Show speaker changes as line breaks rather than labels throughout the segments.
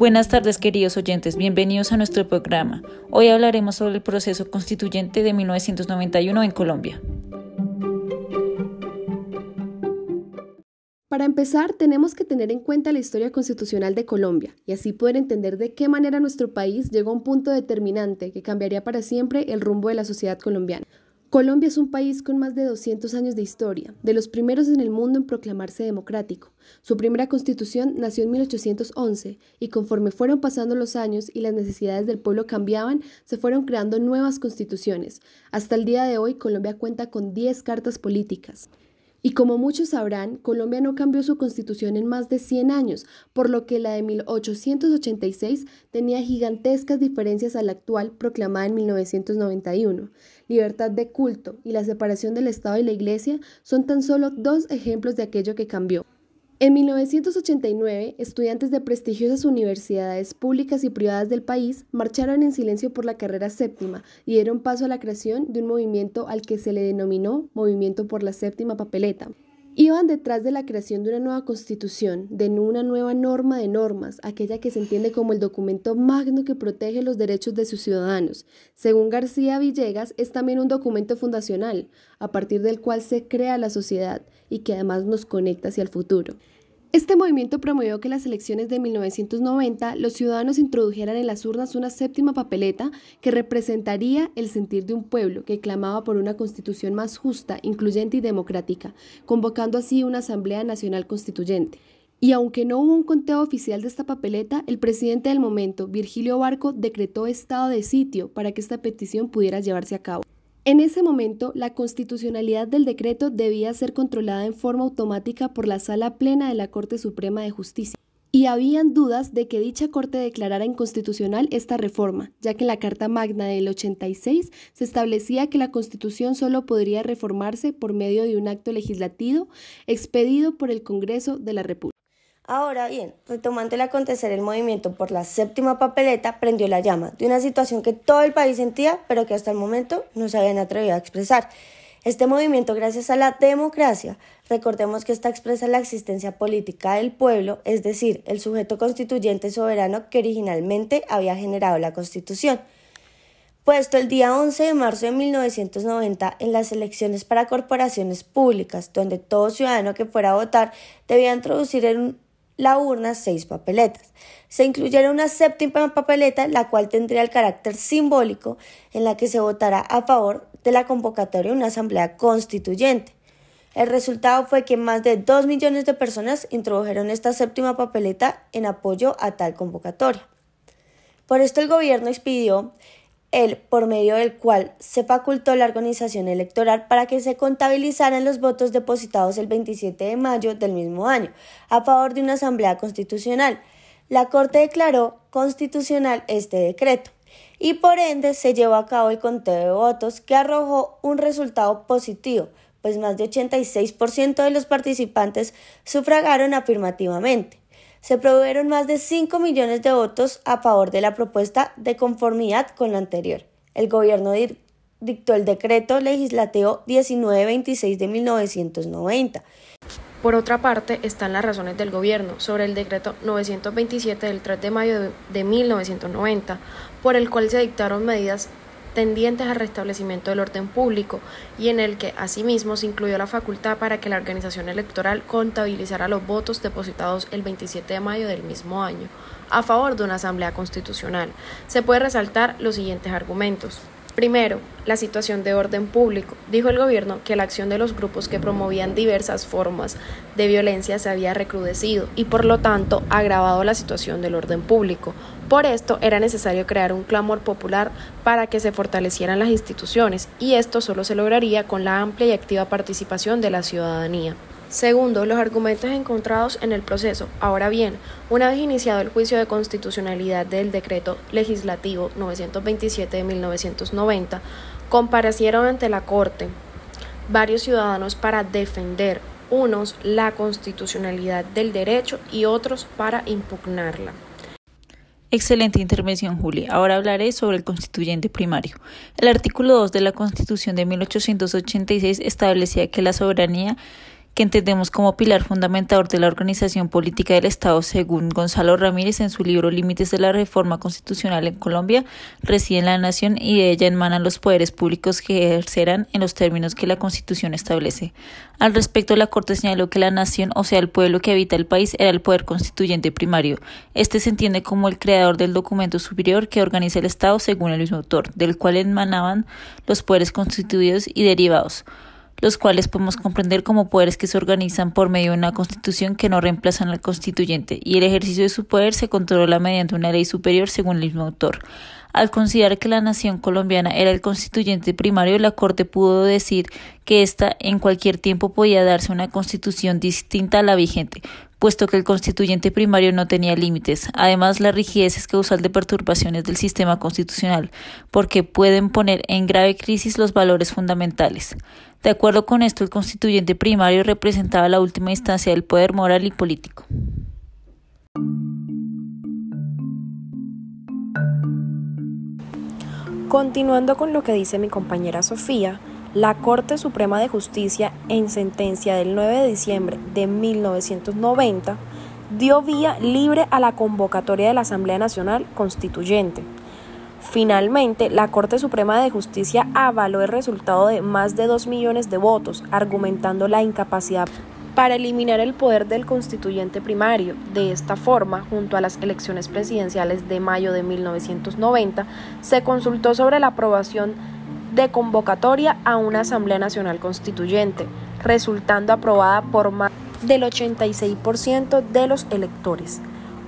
Buenas tardes queridos oyentes, bienvenidos a nuestro programa. Hoy hablaremos sobre el proceso constituyente de 1991 en Colombia.
Para empezar, tenemos que tener en cuenta la historia constitucional de Colombia y así poder entender de qué manera nuestro país llegó a un punto determinante que cambiaría para siempre el rumbo de la sociedad colombiana. Colombia es un país con más de 200 años de historia, de los primeros en el mundo en proclamarse democrático. Su primera constitución nació en 1811 y conforme fueron pasando los años y las necesidades del pueblo cambiaban, se fueron creando nuevas constituciones. Hasta el día de hoy Colombia cuenta con 10 cartas políticas. Y como muchos sabrán, Colombia no cambió su constitución en más de 100 años, por lo que la de 1886 tenía gigantescas diferencias a la actual proclamada en 1991. Libertad de culto y la separación del Estado y la Iglesia son tan solo dos ejemplos de aquello que cambió. En 1989, estudiantes de prestigiosas universidades públicas y privadas del país marcharon en silencio por la carrera séptima y dieron paso a la creación de un movimiento al que se le denominó Movimiento por la Séptima Papeleta. Iban detrás de la creación de una nueva constitución, de una nueva norma de normas, aquella que se entiende como el documento magno que protege los derechos de sus ciudadanos. Según García Villegas, es también un documento fundacional, a partir del cual se crea la sociedad y que además nos conecta hacia el futuro. Este movimiento promovió que las elecciones de 1990 los ciudadanos introdujeran en las urnas una séptima papeleta que representaría el sentir de un pueblo que clamaba por una constitución más justa, incluyente y democrática, convocando así una Asamblea Nacional Constituyente. Y aunque no hubo un conteo oficial de esta papeleta, el presidente del momento, Virgilio Barco, decretó estado de sitio para que esta petición pudiera llevarse a cabo. En ese momento, la constitucionalidad del decreto debía ser controlada en forma automática por la Sala Plena de la Corte Suprema de Justicia. Y habían dudas de que dicha Corte declarara inconstitucional esta reforma, ya que en la Carta Magna del 86 se establecía que la Constitución solo podría reformarse por medio de un acto legislativo expedido por el Congreso de la República.
Ahora bien, retomando el acontecer, el movimiento por la séptima papeleta prendió la llama de una situación que todo el país sentía, pero que hasta el momento no se habían atrevido a expresar. Este movimiento, gracias a la democracia, recordemos que esta expresa la existencia política del pueblo, es decir, el sujeto constituyente soberano que originalmente había generado la Constitución. Puesto el día 11 de marzo de 1990 en las elecciones para corporaciones públicas, donde todo ciudadano que fuera a votar debía introducir en la urna seis papeletas. Se incluyera una séptima papeleta, la cual tendría el carácter simbólico en la que se votará a favor de la convocatoria de una asamblea constituyente. El resultado fue que más de dos millones de personas introdujeron esta séptima papeleta en apoyo a tal convocatoria. Por esto el gobierno expidió el por medio del cual se facultó la organización electoral para que se contabilizaran los votos depositados el 27 de mayo del mismo año a favor de una asamblea constitucional. La Corte declaró constitucional este decreto y por ende se llevó a cabo el conteo de votos que arrojó un resultado positivo, pues más de 86% de los participantes sufragaron afirmativamente se produjeron más de 5 millones de votos a favor de la propuesta de conformidad con la anterior. El gobierno dictó el decreto legislativo 1926 de 1990.
Por otra parte, están las razones del gobierno sobre el decreto 927 del 3 de mayo de 1990, por el cual se dictaron medidas tendientes al restablecimiento del orden público y en el que asimismo se incluyó la facultad para que la organización electoral contabilizara los votos depositados el 27 de mayo del mismo año a favor de una asamblea constitucional. Se puede resaltar los siguientes argumentos. Primero, la situación de orden público. Dijo el gobierno que la acción de los grupos que promovían diversas formas de violencia se había recrudecido y por lo tanto agravado la situación del orden público. Por esto era necesario crear un clamor popular para que se fortalecieran las instituciones y esto solo se lograría con la amplia y activa participación de la ciudadanía. Segundo, los argumentos encontrados en el proceso. Ahora bien, una vez iniciado el juicio de constitucionalidad del decreto legislativo 927 de 1990, comparecieron ante la Corte varios ciudadanos para defender unos la constitucionalidad del derecho y otros para impugnarla.
Excelente intervención, Julia. Ahora hablaré sobre el constituyente primario. El artículo 2 de la Constitución de 1886 establecía que la soberanía que entendemos como pilar fundamental de la organización política del Estado, según Gonzalo Ramírez en su libro Límites de la Reforma Constitucional en Colombia, reside en la nación y de ella emanan los poderes públicos que ejercerán en los términos que la Constitución establece. Al respecto, la Corte señaló que la nación, o sea, el pueblo que habita el país, era el poder constituyente primario. Este se entiende como el creador del documento superior que organiza el Estado según el mismo autor, del cual emanaban los poderes constituidos y derivados los cuales podemos comprender como poderes que se organizan por medio de una constitución que no reemplazan al constituyente, y el ejercicio de su poder se controla mediante una ley superior según el mismo autor. Al considerar que la nación colombiana era el constituyente primario, la Corte pudo decir que ésta en cualquier tiempo podía darse una constitución distinta a la vigente, puesto que el constituyente primario no tenía límites. Además, la rigidez es causal de perturbaciones del sistema constitucional, porque pueden poner en grave crisis los valores fundamentales. De acuerdo con esto, el constituyente primario representaba la última instancia del poder moral y político.
Continuando con lo que dice mi compañera Sofía, la Corte Suprema de Justicia, en sentencia del 9 de diciembre de 1990, dio vía libre a la convocatoria de la Asamblea Nacional Constituyente. Finalmente, la Corte Suprema de Justicia avaló el resultado de más de 2 millones de votos, argumentando la incapacidad para eliminar el poder del constituyente primario. De esta forma, junto a las elecciones presidenciales de mayo de 1990, se consultó sobre la aprobación de convocatoria a una Asamblea Nacional Constituyente, resultando aprobada por más del 86% de los electores.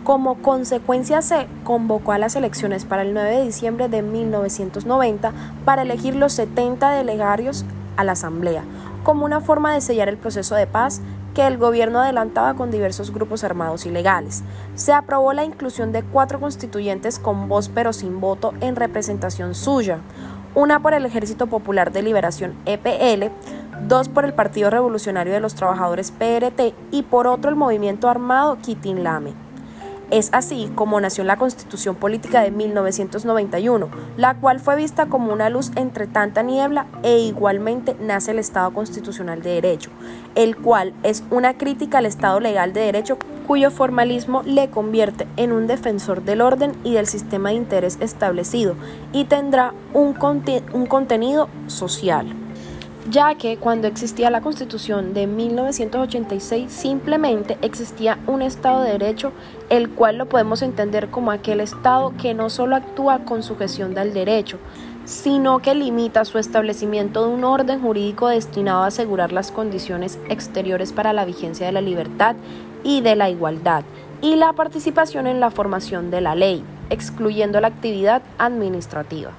Como consecuencia se convocó a las elecciones para el 9 de diciembre de 1990 para elegir los 70 delegarios a la Asamblea, como una forma de sellar el proceso de paz que el gobierno adelantaba con diversos grupos armados ilegales. Se aprobó la inclusión de cuatro constituyentes con voz pero sin voto en representación suya, una por el Ejército Popular de Liberación EPL, dos por el Partido Revolucionario de los Trabajadores PRT y por otro el Movimiento Armado Kitin Lame. Es así como nació la Constitución Política de 1991, la cual fue vista como una luz entre tanta niebla e igualmente nace el Estado Constitucional de Derecho, el cual es una crítica al Estado legal de Derecho cuyo formalismo le convierte en un defensor del orden y del sistema de interés establecido y tendrá un, un contenido social ya que cuando existía la Constitución de 1986 simplemente existía un Estado de Derecho, el cual lo podemos entender como aquel Estado que no solo actúa con sujeción del derecho, sino que limita su establecimiento de un orden jurídico destinado a asegurar las condiciones exteriores para la vigencia de la libertad y de la igualdad, y la participación en la formación de la ley, excluyendo la actividad administrativa.